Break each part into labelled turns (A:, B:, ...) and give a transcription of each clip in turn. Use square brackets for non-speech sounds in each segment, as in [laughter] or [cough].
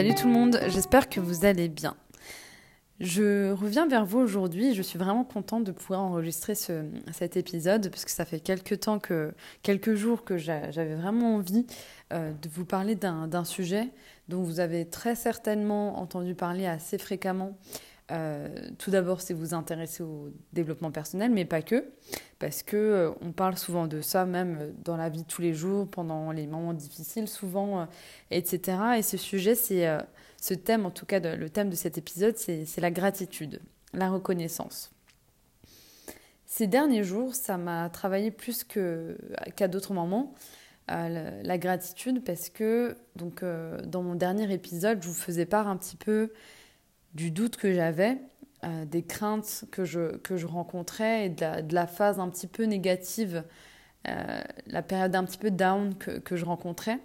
A: Salut tout le monde, j'espère que vous allez bien. Je reviens vers vous aujourd'hui. Je suis vraiment contente de pouvoir enregistrer cet épisode parce que ça fait quelques temps que, quelques jours que j'avais vraiment envie euh, de vous parler d'un sujet dont vous avez très certainement entendu parler assez fréquemment euh, tout d'abord, si vous intéressez au développement personnel, mais pas que, parce que euh, on parle souvent de ça même dans la vie de tous les jours, pendant les moments difficiles, souvent, euh, etc. Et ce sujet, c'est ce thème, en tout cas, le thème de cet épisode, c'est la gratitude, la reconnaissance. Ces derniers jours, ça m'a travaillé plus qu'à d'autres moments. La, la, gratitude parce que donc dans mon dernier épisode je vous faisais part un petit peu du doute que j'avais, euh, des craintes que je, que je rencontrais et de la, phase un petit peu négative, euh, la période un petit peu down que, que je rencontrais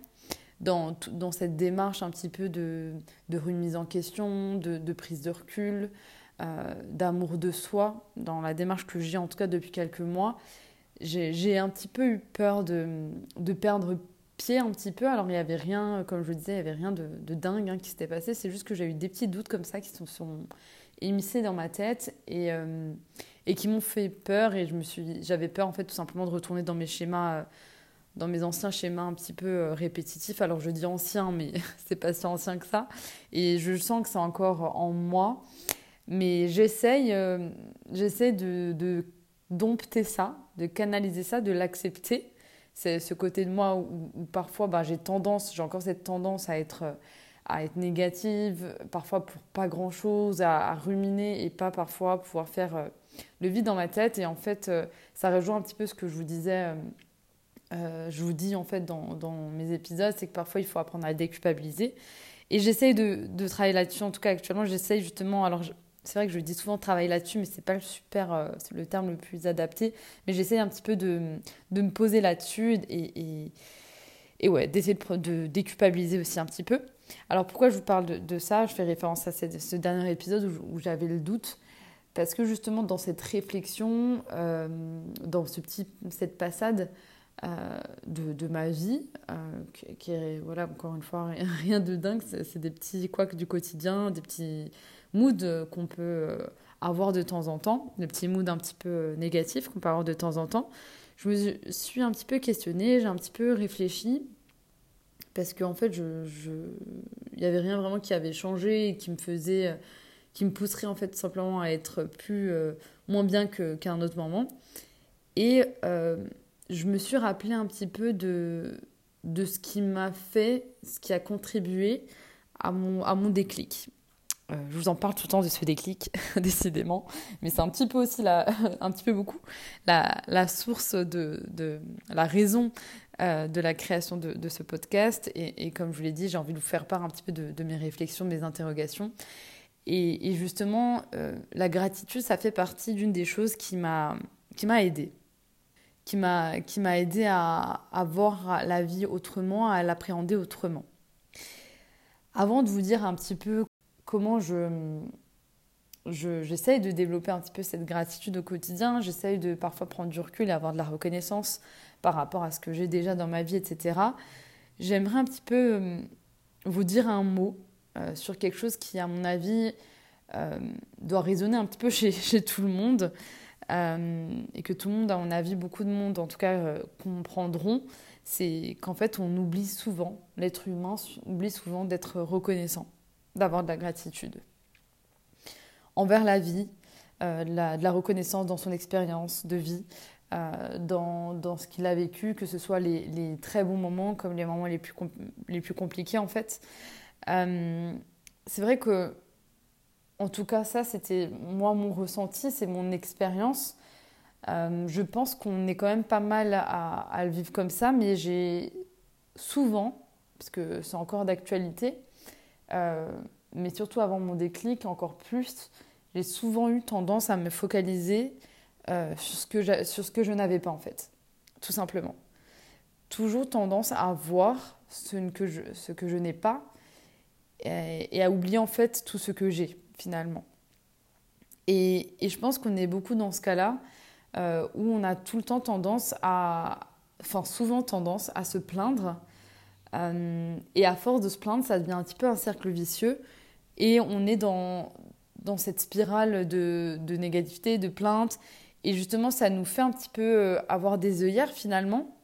A: dans, dans, cette démarche un petit peu de, de remise en question, de, prise de recul, euh, d'amour de soi, dans la démarche que j'ai en tout cas depuis quelques mois. J'ai un petit peu eu peur de, de perdre pied un petit peu. Alors, il n'y avait rien, comme je disais, il n'y avait rien de, dingue hein, qui s'était passé. C'est juste que j'ai eu des petits doutes comme ça qui se sont, émissés dans ma tête et, euh, et qui m'ont fait peur. Et j'avais peur, en fait, tout simplement de retourner dans mes schémas, euh, dans mes anciens schémas un petit peu euh, répétitifs. Alors, je dis ancien, mais [laughs] c'est pas si ancien que ça. Et je sens que c'est encore en moi. Mais j'essaye, j'essaie de, de dompter ça, de canaliser ça, de l'accepter c'est ce côté de moi où, parfois bah, j'ai tendance, j'ai encore cette tendance à être, à être négative, parfois pour pas grand chose, à, ruminer et pas parfois pouvoir faire euh, le vide dans ma tête. Et en fait, euh, ça rejoint un petit peu ce que je vous disais. Euh, je vous dis en fait dans, dans mes épisodes, c'est que parfois il faut apprendre à déculpabiliser. Et j'essaye de, de, travailler là-dessus. En tout cas, actuellement, j'essaye justement. Alors, c'est vrai que je dis souvent travailler là-dessus, mais c'est pas le super, euh, le terme le plus adapté. Mais j'essaie un petit peu de, de me poser là-dessus et, et, ouais, d'essayer de, de, déculpabiliser aussi un petit peu. Alors pourquoi je vous parle de, ça? Je fais référence à ce, dernier épisode où, j'avais le doute. Parce que justement, dans cette réflexion, euh, dans ce petit, cette passade euh, de, de, ma vie, qui, qui, est, voilà, encore une fois, rien de dingue, c'est des petits couacs du quotidien, des petits moods qu'on peut euh, avoir de temps en temps, des petits moods un petit peu euh, négatifs qu'on peut avoir de temps en temps. Je me suis un petit peu questionnée, j'ai un petit peu réfléchi, parce qu'en fait, il n'y avait rien vraiment qui avait changé et qui me faisait, euh, qui me pousserait en fait simplement à être plus, moins bien qu'à un autre moment. Et je me suis rappelé un petit peu de, de ce qui m'a fait, ce qui a contribué à mon, à mon déclic. Euh, je vous en parle tout le temps de ce déclic, [laughs] décidément, mais c'est un petit peu aussi, [laughs] un petit peu beaucoup, la, source de, la raison euh, de la création de, ce podcast. Et, comme je vous l'ai dit, j'ai envie de vous faire part un petit peu de, mes réflexions, de mes interrogations. Et, justement, euh, la gratitude, ça fait partie d'une des choses qui m'a aidée qui m'a qui à voir la vie autrement, à l'appréhender autrement. Avant de vous dire un petit peu comment je j'essaye de développer un petit peu cette gratitude au quotidien, j'essaye de parfois prendre du recul et avoir de la reconnaissance par rapport à ce que j'ai déjà dans ma vie, etc. J'aimerais un petit peu euh, vous dire un mot euh, sur quelque chose qui, à mon avis, euh, doit résonner un petit peu [laughs] chez, chez tout le monde et que tout le monde, à mon avis, beaucoup de monde en tout cas, comprendront, c'est qu'en fait, on oublie souvent, l'être humain oublie souvent d'être reconnaissant d'avoir de la gratitude envers la vie, euh, de, la, reconnaissance dans son expérience de vie, euh, dans, dans, ce qu'il a vécu, que ce soit les, les, très bons moments comme les moments les plus, les plus compliqués en fait. Euh, c'est vrai que, en tout cas, ça c'était moi mon ressenti, c'est mon expérience. je pense qu'on est quand même pas mal à, à le vivre comme ça, mais j'ai souvent, parce que c'est encore d'actualité, euh, mais surtout avant mon déclic, encore plus, j'ai souvent eu tendance à me focaliser euh, sur ce que, que je n'avais pas en fait, tout simplement. Toujours tendance à voir ce que je, je n'ai pas et, à oublier en fait tout ce que j'ai finalement. Et, et, je pense qu'on est beaucoup dans ce cas-là euh, où on a tout le temps tendance à, enfin souvent tendance à se plaindre Euh, et à force de se plaindre, ça devient un petit peu un cercle vicieux. Et on est dans, dans cette spirale de, de négativité, de plainte. Et justement, ça nous fait un petit peu euh, avoir des œillères finalement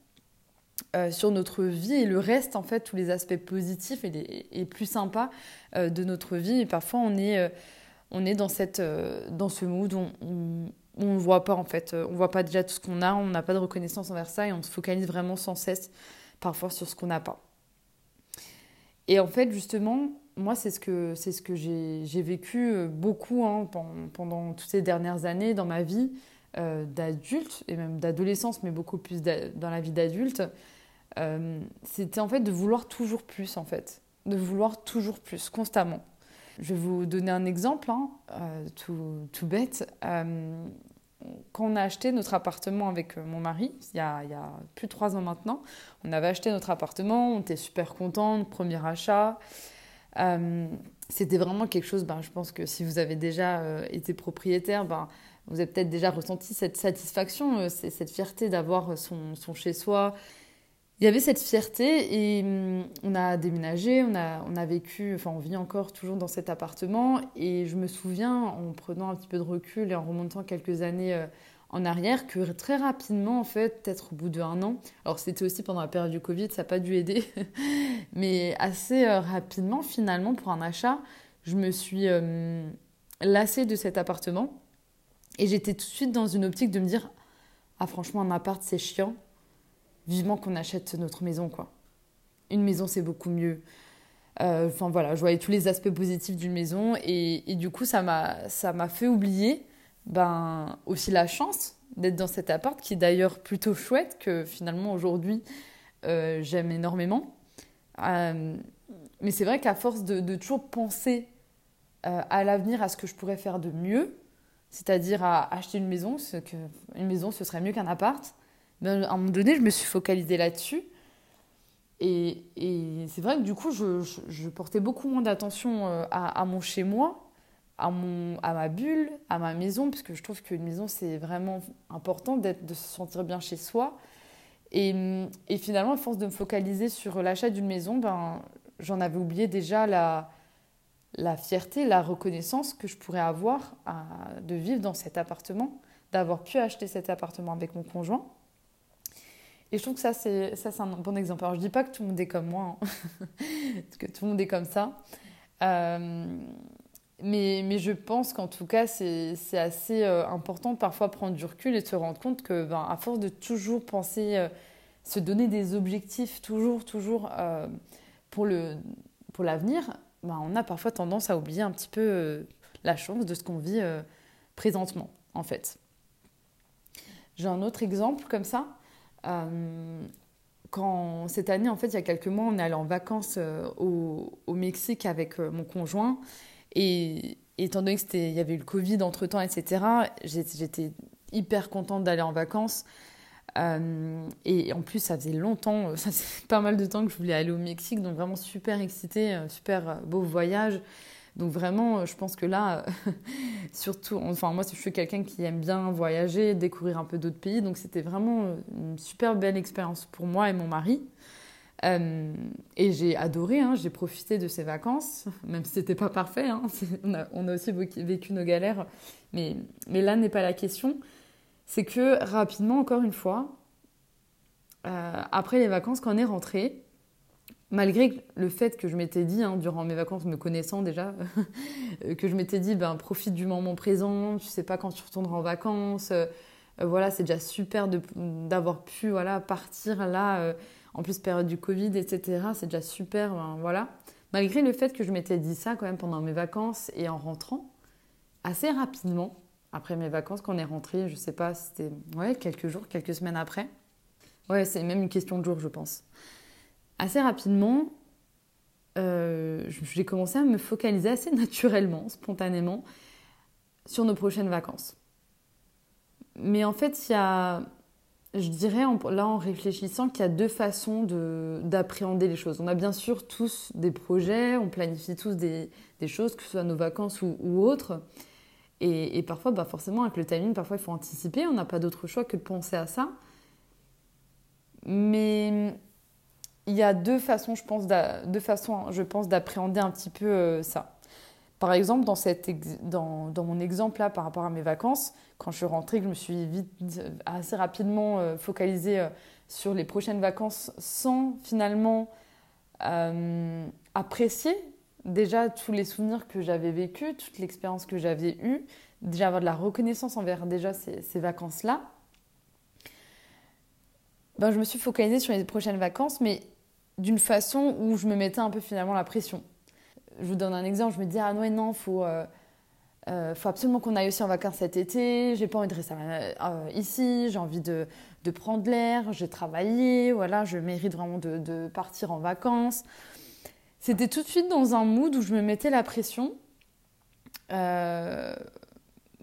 A: euh, sur notre vie et le reste, en fait, tous les aspects positifs et, plus sympas de notre vie. Et parfois, on est, on est dans, cette, dans ce mood où on ne voit pas, en fait. On voit pas déjà tout ce qu'on a, on n'a pas de reconnaissance envers ça et on se focalise vraiment sans cesse, parfois, sur ce qu'on n'a pas. Et en fait, justement, moi, c'est ce que, c'est ce que j'ai, vécu euh, beaucoup hein, pendant, toutes ces dernières années dans ma vie euh, d'adulte et même d'adolescence, mais beaucoup plus dans la vie d'adulte. Euh, c'était en fait de vouloir toujours plus, en fait. De vouloir toujours plus, constamment. Je vais vous donner un exemple, hein, tout, tout, bête quand on a acheté notre appartement avec euh, mon mari, il y, a, il y a plus de trois ans maintenant, on avait acheté notre appartement, on était super contents, premier achat. Euh, c'était vraiment quelque chose, ben, je pense que si vous avez déjà euh, été propriétaire, ben, vous avez peut-être déjà ressenti cette satisfaction, cette fierté d'avoir son, son chez-soi, il y avait cette fierté et hum, on a déménagé, on a, on a vécu, enfin on vit encore toujours dans cet appartement et je me souviens en prenant un petit peu de recul et en remontant quelques années euh, en arrière que très rapidement en fait, peut-être au bout d'un an, alors c'était aussi pendant la période du Covid, ça n'a pas dû aider, [laughs] mais assez euh, rapidement finalement pour un achat, je me suis hum, lassée de cet appartement et j'étais tout de suite dans une optique de me dire ah franchement un appart c'est chiant vivement qu'on achète notre maison, quoi. Une maison, c'est beaucoup mieux. Euh, enfin voilà, je voyais tous les aspects positifs d'une maison et, du coup, ça m'a, fait oublier ben, aussi la chance d'être dans cet appart qui est d'ailleurs plutôt chouette que finalement aujourd'hui euh, j'aime énormément. Euh, mais c'est vrai qu'à force de, toujours penser à l'avenir, à ce que je pourrais faire de mieux, c'est-à-dire à acheter une maison, ce que, une maison ce serait mieux qu'un appart, ben, à un moment donné, je me suis focalisée là-dessus. Et, c'est vrai que du coup, je, portais beaucoup moins d'attention euh, à, mon chez-moi, à, à ma bulle, à ma maison, parce que je trouve qu'une maison, c'est vraiment important de se sentir bien chez soi. Et, finalement, à force de me focaliser sur l'achat d'une maison, ben, j'en avais oublié déjà la, la fierté, la reconnaissance que je pourrais avoir de vivre dans cet appartement, d'avoir pu acheter cet appartement avec mon conjoint. Et je trouve que ça, c'est, un bon exemple. Alors, je dis pas que tout le monde est comme moi, hein. [laughs] que tout le monde est comme ça. Euh, mais, mais, je pense qu'en tout cas, c'est, assez euh, important parfois prendre du recul et de se rendre compte que, ben, à force de toujours penser, euh, se donner des objectifs, toujours, toujours pour, le, pour l'avenir, ben, on a parfois tendance à oublier un petit peu la chance de ce qu'on vit présentement, en fait. J'ai un autre exemple comme ça. Euh, quand cette année, en fait, il y a quelques mois, on est allé en vacances euh, au, Mexique avec euh, mon conjoint. Et étant donné qu'il y avait eu le Covid entre temps, etc., j'étais hyper contente d'aller en vacances. et en plus, ça faisait longtemps, [laughs] ça faisait pas mal de temps que je voulais aller au Mexique, donc vraiment super excitée, super beau voyage. Donc vraiment, euh, je pense que là, [laughs] surtout, enfin moi je suis quelqu'un qui aime bien voyager, découvrir un peu d'autres pays, donc c'était vraiment euh, une super belle expérience pour moi et mon mari. Euh, et j'ai adoré, hein, j'ai profité de ces vacances, [laughs] même si c'était pas parfait. Hein, [laughs] on, a, on, a, aussi vécu nos galères, mais, mais là n'est pas la question. C'est que rapidement, encore une fois, après les vacances, quand on est rentré, malgré le fait que je m'étais dit, hein, durant mes vacances, me connaissant déjà, [laughs] que je m'étais dit, ben, profite du moment présent, tu sais pas quand tu retourneras en vacances, euh, voilà, c'est déjà super d'avoir pu voilà, partir là, euh, en plus période du Covid, etc., c'est déjà super, ben, voilà. Malgré le fait que je m'étais dit ça quand même pendant mes vacances et en rentrant, assez rapidement, après mes vacances, quand on est rentré, je sais pas, c'était ouais, quelques jours, quelques semaines après. Ouais, c'est même une question de jours, je pense assez rapidement, euh, j'ai commencé à me focaliser assez [laughs] naturellement, spontanément, sur nos prochaines vacances. Mais en fait, il y a, je dirais là en réfléchissant qu'il y a deux façons d'appréhender les choses. On a bien sûr tous des projets, on planifie tous des, choses, que ce soit nos vacances ou, ou autres. Et, et, parfois, bah forcément, avec le timing, parfois il faut anticiper, on n'a pas d'autre choix que de penser à ça. Mais il y a deux façons, je pense, deux façons, je pense, d'appréhender un petit peu euh, ça. Par exemple, dans, cette dans, dans, mon exemple là, par rapport à mes vacances, quand je suis rentrée, je me suis vite, assez rapidement euh, focalisée euh, sur les prochaines vacances sans finalement apprécier déjà tous les souvenirs que j'avais vécus, toute l'expérience que j'avais eue, déjà avoir de la reconnaissance envers déjà ces, ces vacances-là. Ben, je me suis focalisée sur les prochaines vacances, mais d'une façon où je me mettais un peu finalement la pression. Je vous donne un exemple, je me dis ah non, non, faut, euh, euh, faut absolument qu'on aille aussi en vacances cet été, j'ai pas envie de rester euh, ici, j'ai envie de, de prendre l'air, j'ai travaillé, voilà, je mérite vraiment de, de partir en vacances. C'était tout de suite dans un mood où je me mettais la pression.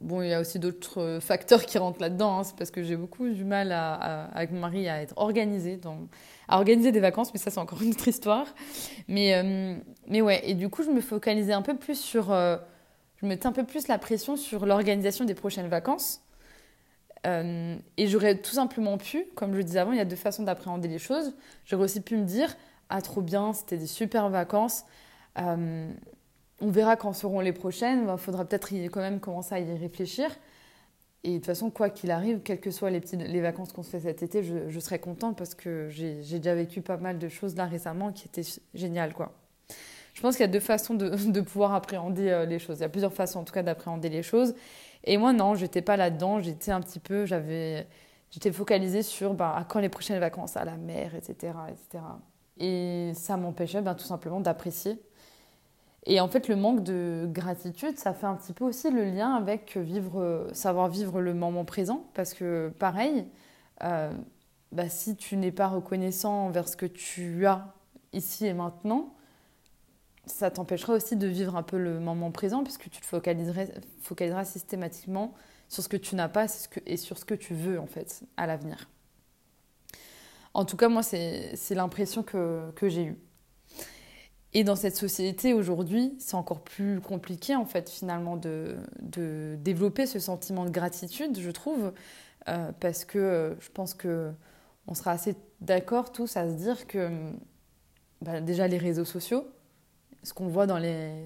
A: Bon, il y a aussi d'autres facteurs qui rentrent là-dedans. Hein. C'est parce que j'ai beaucoup du mal avec mon mari à être organisée, à organiser des vacances, mais ça, c'est encore une autre histoire. Mais, euh, mais ouais, et du coup, je me focalisais un peu plus sur. Euh, je mettais un peu plus la pression sur l'organisation des prochaines vacances. Euh, et j'aurais tout simplement pu, comme je le disais avant, il y a deux façons d'appréhender les choses. J'aurais aussi pu me dire Ah, trop bien, c'était des super vacances on verra quand seront les prochaines. Il bah, faudra peut-être quand même commencer à y réfléchir. Et de toute façon, quoi qu'il arrive, quelles que soient les, petites, les vacances qu'on se fait cet été, je, serai contente parce que j'ai déjà vécu pas mal de choses là récemment qui étaient géniales. Quoi. Je pense qu'il y a deux façons [laughs] de, pouvoir appréhender euh, les choses. Il y a plusieurs façons en tout cas d'appréhender les choses. Et moi, non, j'étais pas là-dedans. J'étais un petit peu, j'avais, j'étais focalisée sur bah, à quand les prochaines vacances? À la mer, etc. etc. Et ça m'empêchait ben, tout simplement d'apprécier et en fait, le manque de gratitude, ça fait un petit peu aussi le lien avec vivre, savoir vivre le moment présent. Parce que pareil, euh, bah, si tu n'es pas reconnaissant envers ce que tu as ici et maintenant, ça t'empêchera aussi de vivre un peu le moment présent puisque tu te focaliseras, systématiquement sur ce que tu n'as pas et sur ce que tu veux en fait à l'avenir. En tout cas, moi, c'est l'impression que j'ai eue. Et dans cette société aujourd'hui, c'est encore plus compliqué en fait finalement de, de, développer ce sentiment de gratitude, je trouve, euh, parce que euh, je pense que on sera assez d'accord tous à se dire que bah, déjà les réseaux sociaux, ce qu'on voit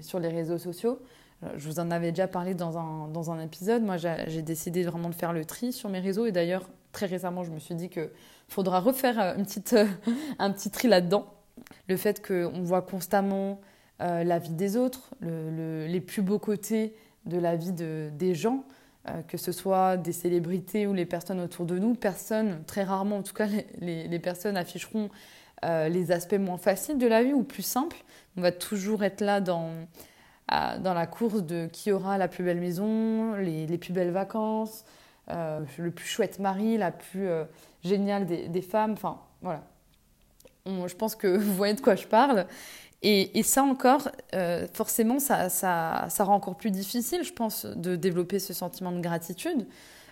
A: sur les réseaux sociaux, euh, je vous en avais déjà parlé dans un, dans un épisode, moi j'ai décidé vraiment de faire le tri sur mes réseaux et d'ailleurs très récemment je me suis dit qu'il faudra refaire une petite, [laughs] un petit tri là-dedans le fait qu'on voit constamment euh, la vie des autres, les plus beaux côtés de la vie des gens, euh, que ce soit des célébrités ou les personnes autour de nous, personne, très rarement en tout cas, les, personnes afficheront euh, les aspects moins faciles de la vie ou plus simples. On va toujours être là dans, dans la course de qui aura la plus belle maison, les, plus belles vacances, le plus chouette mari, la plus géniale des, des femmes. Enfin, voilà je pense que [laughs] vous voyez de quoi je parle. Et, ça encore, euh, forcément, ça, rend encore plus difficile, je pense, de développer ce sentiment de gratitude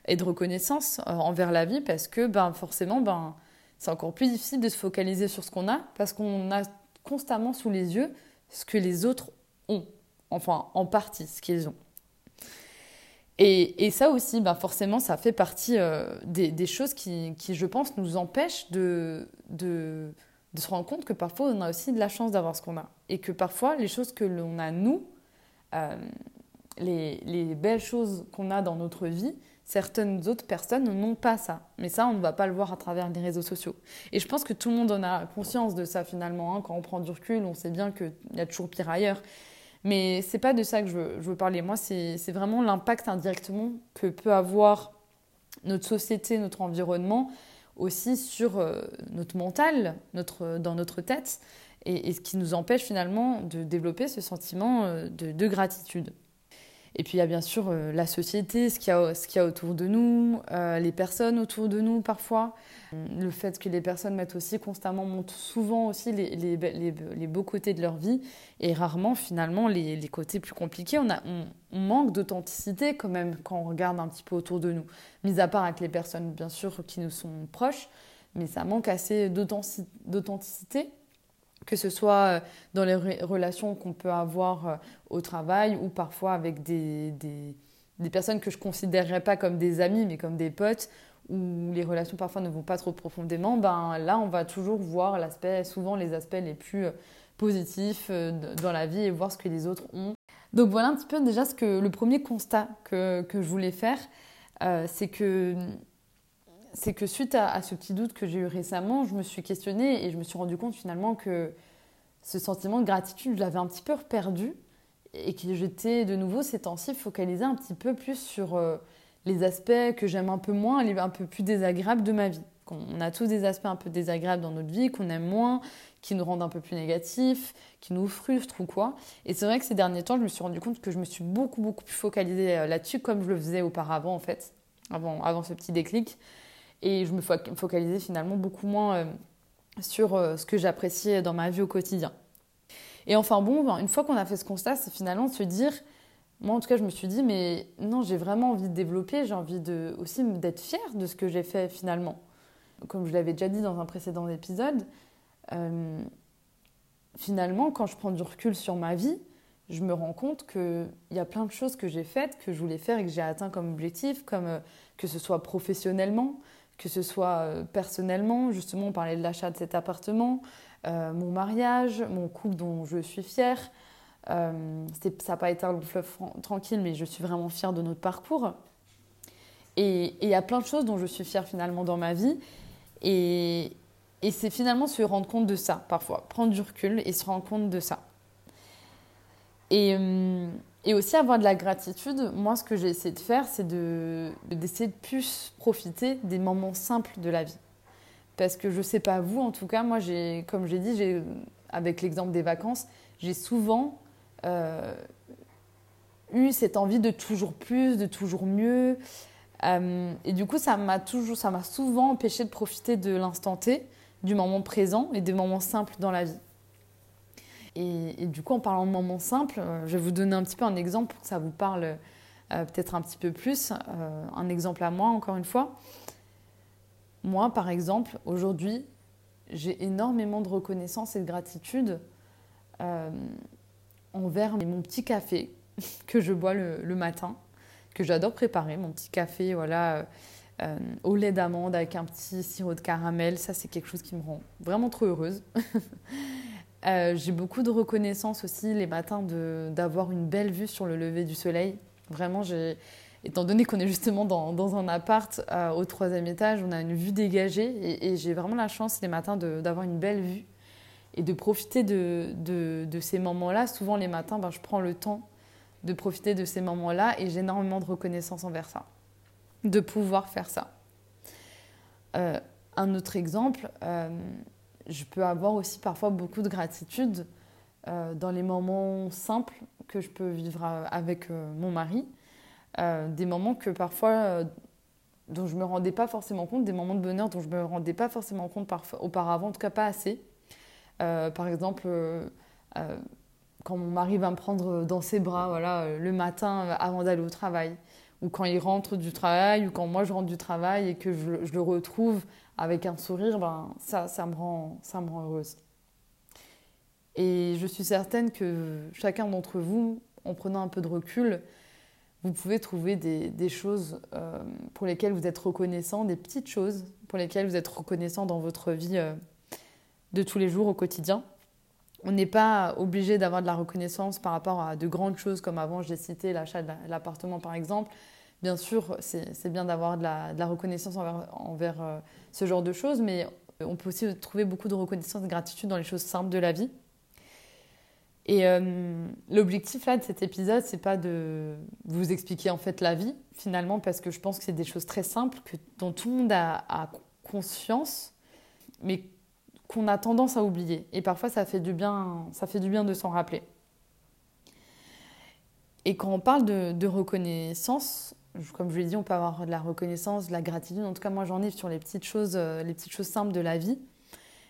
A: et de reconnaissance euh, envers la vie parce que ben, forcément, ben, c'est encore plus difficile de se focaliser sur ce qu'on a parce qu'on a constamment sous les yeux ce que les autres ont, enfin en partie ce qu'ils ont. Et, ça aussi, ben forcément, ça fait partie euh, des, choses qui, je pense, nous empêchent de de se rendre compte que parfois on a aussi de la chance d'avoir ce qu'on a. Et que parfois les choses que l'on a nous, euh, les, les, belles choses qu'on a dans notre vie, certaines autres personnes n'ont pas ça. Mais ça, on ne va pas le voir à travers les réseaux sociaux. Et je pense que tout le monde en a conscience de ça finalement. Hein. Quand on prend du recul, on sait bien qu'il y a toujours pire ailleurs. Mais c'est pas de ça que je veux, je veux parler. Moi, c'est vraiment l'impact indirectement que peut avoir notre société, notre environnement aussi sur euh, notre mental, notre, dans notre tête, et, ce qui nous empêche finalement de développer ce sentiment euh, de, gratitude. Et puis il y a bien sûr euh, la société, ce qu'il y, a, autour de nous, les personnes autour de nous parfois. Le fait que les personnes mettent aussi constamment, montrent souvent aussi les, beaux côtés de leur vie et rarement finalement les, côtés plus compliqués. On, a, on, manque d'authenticité quand même quand on regarde un petit peu autour de nous. Mis à part avec les personnes bien sûr qui nous sont proches, mais ça manque assez d'authenticité que ce soit euh, dans les relations qu'on peut avoir euh, au travail ou parfois avec des, des, personnes que je ne considérerais pas comme des amis mais comme des potes où les relations parfois ne vont pas trop profondément, ben là on va toujours voir l'aspect, souvent les aspects les plus positifs dans la vie et voir ce que les autres ont. Donc voilà un petit peu déjà ce que le premier constat que, que je voulais faire, c'est que c'est que suite à, ce petit doute que j'ai eu récemment, je me suis questionnée et je me suis rendu compte finalement que ce sentiment de gratitude, je l'avais un petit peu perdu et que j'étais de nouveau ces temps-ci focalisée un petit peu plus sur euh, les aspects que j'aime un peu moins, les un peu plus désagréables de ma vie. On a tous des aspects un peu désagréables dans notre vie, qu'on aime moins, qui nous rendent un peu plus négatifs, qui nous frustrent ou quoi. Et c'est vrai que ces derniers temps, je me suis rendu compte que je me suis beaucoup, beaucoup plus focalisée euh, là-dessus, comme je le faisais auparavant, en fait, avant, avant ce petit déclic. Et je me focalisais finalement beaucoup moins euh, sur euh, ce que j'appréciais dans ma vie au quotidien. Et enfin bon, ben, une fois qu'on a fait ce constat, c'est finalement de se dire, moi en tout cas je me suis dit, mais non, j'ai vraiment envie de développer, j'ai envie de, aussi d'être fière de ce que j'ai fait finalement. Comme je l'avais déjà dit dans un précédent épisode, euh, finalement quand je prends du recul sur ma vie, je me rends compte qu'il y a plein de choses que j'ai faites, que je voulais faire et que j'ai atteint comme objectif, comme que ce soit professionnellement, que ce soit euh, personnellement, justement, on parlait de l'achat de cet appartement, euh, mon mariage, mon couple dont je suis fière. Euh, ça n'a pas été un long fleuve tranquille, mais je suis vraiment fière de notre parcours. Et il y a plein de choses dont je suis fière finalement dans ma vie. Et, et c'est finalement se rendre compte de ça, parfois. Prendre du recul et se rendre compte de ça. Et, et aussi avoir de la gratitude, moi ce que j'ai essayé de faire, c'est d'essayer de, plus profiter des moments simples de la vie. Parce que je ne sais pas vous, en tout cas, moi, comme j'ai dit, avec l'exemple des vacances, j'ai souvent euh, eu cette envie de toujours plus, de toujours mieux. Euh, et du coup, ça m'a ça m'a souvent empêché de profiter de l'instant T, du moment présent et des moments simples dans la vie. Et, du coup, en parlant de moments simples, euh, je vais vous donner un petit peu un exemple pour que ça vous parle euh, peut-être un petit peu plus. Euh, un exemple à moi, encore une fois. Moi, par exemple, aujourd'hui, j'ai énormément de reconnaissance et de gratitude envers mon petit café [laughs] que je bois le, matin, que j'adore préparer, mon petit café, voilà. au lait d'amande avec un petit sirop de caramel. Ça, c'est quelque chose qui me rend vraiment trop heureuse. [laughs] Euh, j'ai beaucoup de reconnaissance aussi les matins d'avoir une belle vue sur le lever du soleil. Vraiment, étant donné qu'on est justement dans, dans un appart euh, au troisième étage, on a une vue dégagée et, j'ai vraiment la chance les matins d'avoir une belle vue et de profiter de, de, ces moments-là. Souvent les matins, ben, je prends le temps de profiter de ces moments-là et j'ai énormément de reconnaissance envers ça, de pouvoir faire ça. Euh, un autre exemple, je peux avoir aussi parfois beaucoup de gratitude euh, dans les moments simples que je peux vivre euh, avec euh, mon mari. des moments que parfois, dont je me rendais pas forcément compte, des moments de bonheur dont je me rendais pas forcément compte auparavant, en tout cas pas assez. par exemple, quand mon mari va me prendre dans ses bras voilà, le matin avant d'aller au travail, ou quand il rentre du travail, ou quand moi je rentre du travail et que je, le retrouve avec un sourire, ben, ça, ça, me rend, ça me rend heureuse. Et je suis certaine que chacun d'entre vous, en prenant un peu de recul, vous pouvez trouver des, des choses euh, pour lesquelles vous êtes reconnaissant, des petites choses pour lesquelles vous êtes reconnaissant dans votre vie euh, de tous les jours au quotidien. On n'est pas obligé d'avoir de la reconnaissance par rapport à de grandes choses comme avant j'ai cité l'achat de l'appartement par exemple, Bien sûr, c'est bien d'avoir de, la, reconnaissance envers, euh, ce genre de choses, mais on peut aussi trouver beaucoup de reconnaissance et de gratitude dans les choses simples de la vie. Et euh, l'objectif là de cet épisode, c'est pas de vous expliquer en fait la vie finalement, parce que je pense que c'est des choses très simples que, dont tout le monde a, conscience, mais qu'on a tendance à oublier. Et parfois, ça fait du bien, ça fait du bien de s'en rappeler. Et quand on parle de reconnaissance, comme je l'ai dit, on peut avoir de la reconnaissance, de la gratitude. En tout cas, moi, j'en ai sur les petites choses, euh, les petites choses simples de la vie.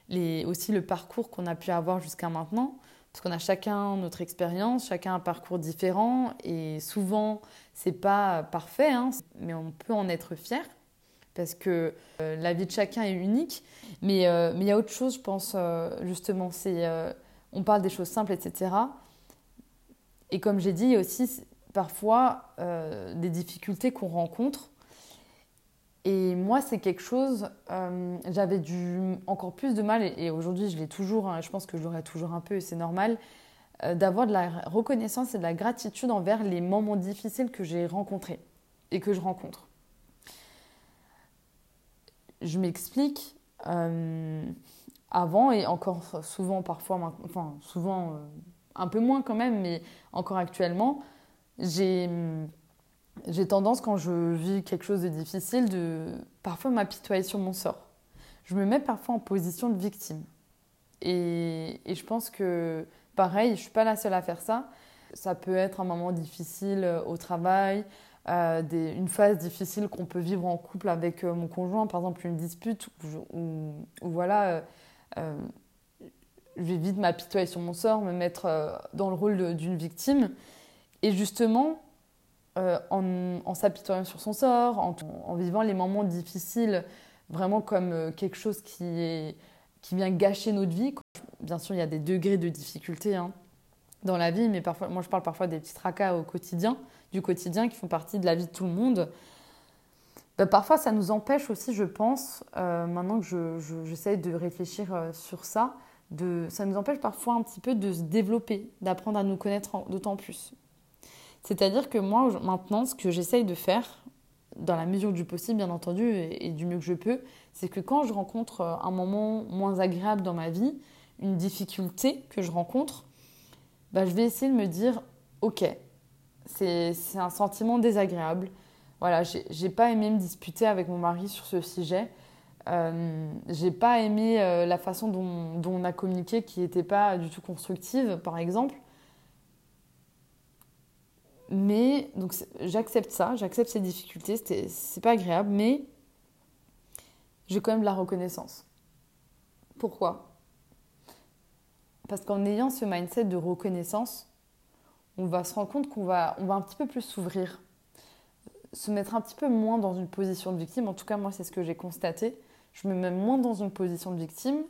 A: Les, aussi le parcours qu'on a pu avoir jusqu'à maintenant. Parce qu'on a chacun notre expérience, chacun un parcours différent. Et souvent, c'est pas parfait, hein, mais on peut en être fier. Parce que euh, la vie de chacun est unique. Mais euh, il y a autre chose, je pense, justement. c'est on parle des choses simples, etc. Et comme j'ai dit, il y a aussi parfois euh, des difficultés qu'on rencontre. Et moi, c'est quelque chose, euh, j'avais du, encore plus de mal, et, aujourd'hui je l'ai toujours, hein, je pense que je l'aurai toujours un peu, et c'est normal, euh, d'avoir de la reconnaissance et de la gratitude envers les moments difficiles que j'ai rencontrés et que je rencontre. Je m'explique, euh, avant et encore souvent parfois, enfin souvent un peu moins quand même, mais encore actuellement, j'ai j'ai tendance, quand je vis quelque chose de difficile, de parfois m'apitoyer sur mon sort. Je me mets parfois en position de victime. Et, et je pense que, pareil, je suis pas la seule à faire ça. Ça peut être un moment difficile euh, au travail, euh, une phase difficile qu'on peut vivre en couple avec euh, mon conjoint, par exemple une dispute où, voilà, euh, je vais vite m'apitoyer sur mon sort, me mettre dans le rôle d'une victime. Et justement, euh, en, s'apitoyant sur son sort, en, vivant les moments difficiles vraiment comme quelque chose qui, qui vient gâcher notre vie. Bien sûr, il y a des degrés de difficulté hein, dans la vie, mais parfois, moi je parle parfois des petits tracas au quotidien, du quotidien qui font partie de la vie de tout le monde. Ben, parfois, ça nous empêche aussi, je pense, euh, maintenant que j'essaye je, de réfléchir sur ça, de, ça nous empêche parfois un petit peu de se développer, d'apprendre à nous connaître d'autant plus. C'est-à-dire que moi, maintenant, ce que j'essaye de faire, dans la mesure du possible, bien entendu, et, du mieux que je peux, c'est que quand je rencontre euh, un moment moins agréable dans ma vie, une difficulté que je rencontre, bah, je vais essayer de me dire, ok, c'est un sentiment désagréable. Voilà, j'ai pas aimé me disputer avec mon mari sur ce sujet. Euh, j'ai pas aimé euh, la façon dont, dont, on a communiqué qui n'était pas du tout constructive, par exemple. Mais donc j'accepte ça, j'accepte ces difficultés, c'est pas agréable, mais j'ai quand même de la reconnaissance. Pourquoi? Parce qu'en ayant ce mindset de reconnaissance, on va se rendre compte qu'on va, on va un petit peu plus s'ouvrir, se mettre un petit peu moins dans une position de victime. En tout cas, moi, c'est ce que j'ai constaté. Je me mets moins dans une position de victime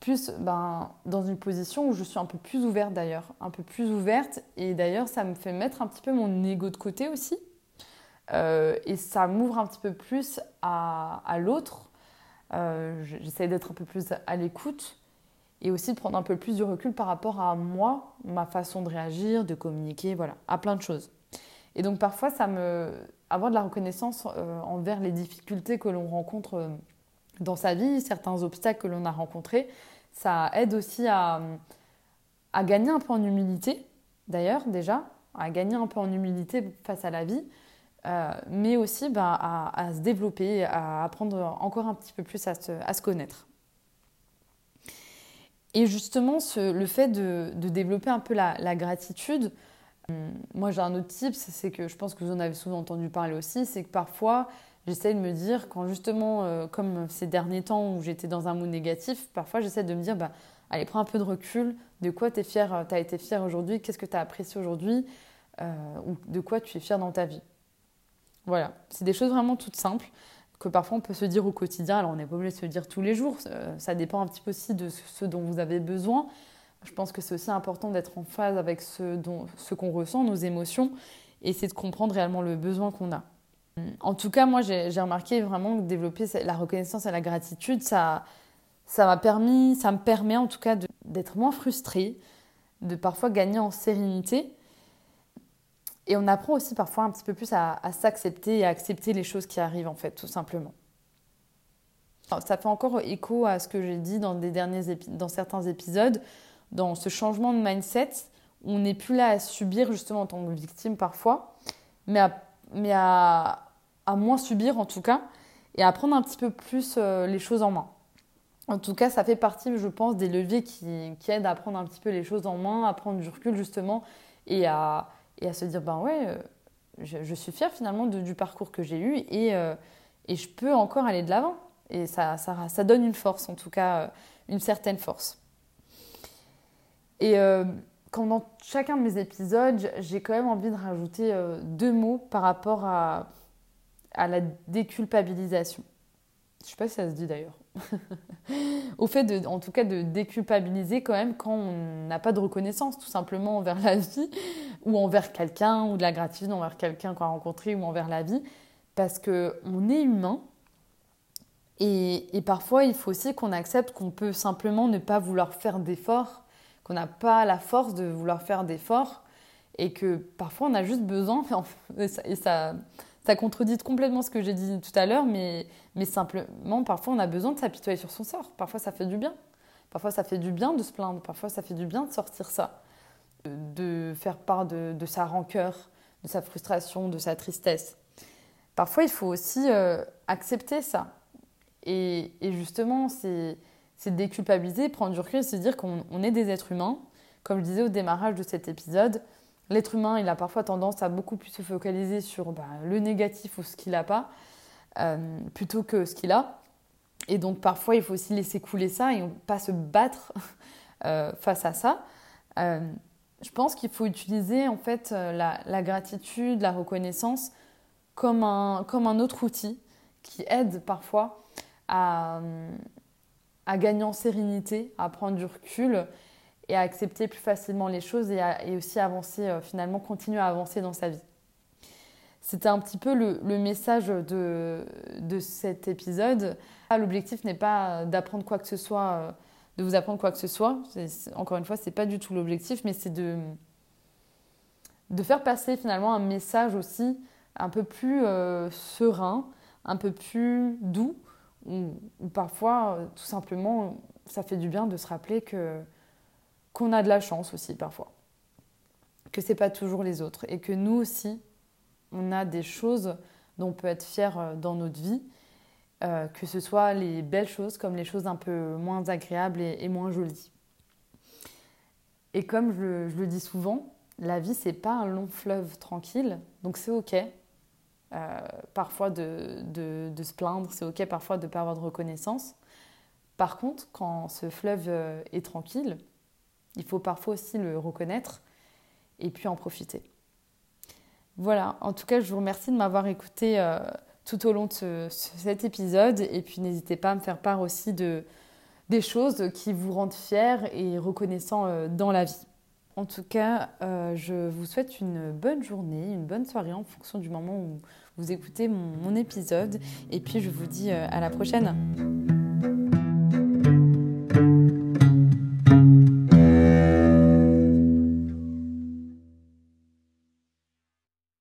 A: plus ben, dans une position où je suis un peu plus ouverte d'ailleurs, un peu plus ouverte. Et d'ailleurs, ça me fait mettre un petit peu mon ego de côté aussi. Euh, et ça m'ouvre un petit peu plus à, l'autre. Euh, J'essaie d'être un peu plus à l'écoute et aussi de prendre un peu plus de recul par rapport à moi, ma façon de réagir, de communiquer, voilà, à plein de choses. Et donc parfois, ça me avoir de la reconnaissance euh, envers les difficultés que l'on rencontre euh, dans sa vie, certains obstacles que l'on a rencontrés, ça aide aussi à, à gagner un peu en humilité, d'ailleurs, déjà, à gagner un peu en humilité face à la vie, euh, mais aussi bah, à, se développer, à apprendre encore un petit peu plus à se, à se connaître. Et justement, le fait de, développer un peu la, gratitude, hum, moi j'ai un autre type, c'est que je pense que vous en avez souvent entendu parler aussi, c'est que parfois j'essaie de me dire, quand justement, euh, comme ces derniers temps où j'étais dans un mood négatif, parfois j'essaie de me dire, bah, allez, prends un peu de recul, de quoi tu es euh, as été fier aujourd'hui, qu'est-ce que tu as apprécié aujourd'hui, euh, ou de quoi tu es fier dans ta vie? Voilà, c'est des choses vraiment toutes simples que parfois on peut se dire au quotidien. Alors on n'est pas obligé de se dire tous les jours, ça dépend un petit peu aussi de ce dont vous avez besoin. Je pense que c'est aussi important d'être en phase avec ce, dont, ce qu'on ressent, nos émotions, et c'est de comprendre réellement le besoin qu'on a. En tout cas, moi, j'ai remarqué vraiment que développer la reconnaissance et la gratitude, ça, ça m'a permis, ça me permet en tout cas d'être moins frustrée, de parfois gagner en sérénité. Et on apprend aussi parfois un petit peu plus à, s'accepter et à accepter les choses qui arrivent, en fait, tout simplement. ça fait encore écho à ce que j'ai dit dans, des derniers dans certains épisodes, dans ce changement de mindset, où on n'est plus là à subir justement en tant que victime parfois, mais à, mais à, à moins subir en tout cas, et à prendre un petit peu plus euh, les choses en main. En tout cas, ça fait partie, je pense, des leviers qui, qui, aident à prendre un petit peu les choses en main, à prendre du recul justement, et à, et à se dire, ben ouais, euh, je, suis fière finalement du parcours que j'ai eu, et, euh, et, je peux encore aller de l'avant. Et ça, ça, donne une force, en tout cas, une certaine force. Et quand dans chacun de mes épisodes, j'ai quand même envie de rajouter deux mots par rapport à à la déculpabilisation. Je sais pas si ça se dit d'ailleurs. [laughs] Au fait, de, en tout cas, de déculpabiliser quand même quand on n'a pas de reconnaissance, tout simplement envers la vie, ou envers quelqu'un, ou de la gratitude envers quelqu'un qu'on a rencontré, ou envers la vie. parce qu'on est humain. Et, et, parfois, il faut aussi qu'on accepte qu'on peut simplement ne pas vouloir faire d'efforts, qu'on n'a pas la force de vouloir faire d'efforts, et que parfois on a juste besoin, [laughs] et ça, ça contredit complètement ce que j'ai dit tout à l'heure, mais, mais simplement, parfois, on a besoin de s'apitoyer sur son sort. Parfois, ça fait du bien. Parfois, ça fait du bien de se plaindre. Parfois, ça fait du bien de sortir ça. De faire part de, sa rancœur, de sa frustration, de sa tristesse. Parfois, il faut aussi euh, accepter ça. Et, et justement, c'est déculpabiliser, prendre du recul, se dire qu'on est des êtres humains. Comme je disais au démarrage de cet épisode, L'être humain, il a parfois tendance à beaucoup plus se focaliser sur bah, le négatif ou ce qu'il n'a pas, euh, plutôt que ce qu'il a. Et donc parfois, il faut aussi laisser couler ça et pas se battre [laughs] euh, face à ça. Je pense qu'il faut utiliser en fait la, gratitude, la reconnaissance comme un, comme un autre outil qui aide parfois à, à gagner en sérénité, à prendre du recul et à accepter plus facilement les choses et, aussi avancer, euh, finalement, continuer à avancer dans sa vie. C'était un petit peu le, message de, de, cet épisode. L'objectif n'est pas d'apprendre quoi que ce soit, euh, de vous apprendre quoi que ce soit. encore une fois, ce n'est pas du tout l'objectif, mais c'est de, de faire passer finalement un message aussi un peu plus euh, serein, un peu plus doux, ou parfois, tout simplement, ça fait du bien de se rappeler que qu'on a de la chance aussi parfois, que c'est pas toujours les autres et que nous aussi, on a des choses dont on peut être fier euh, dans notre vie, euh, que ce soit les belles choses comme les choses un peu moins agréables et, moins jolies. Et comme je, le dis souvent, la vie c'est pas un long fleuve tranquille, donc c'est ok. Euh, parfois de, se plaindre, c'est ok parfois de ne pas avoir de reconnaissance. Par contre, quand ce fleuve est tranquille, il faut parfois aussi le reconnaître et puis en profiter. Voilà, en tout cas, je vous remercie de m'avoir écouté euh, tout au long de cet épisode. Et puis n'hésitez pas à me faire part aussi de, des choses qui vous rendent fiers et reconnaissants euh, dans la vie. En tout cas, euh, je vous souhaite une bonne journée, une bonne soirée en fonction du moment où vous écoutez mon épisode. Et puis je vous dis euh, à la prochaine.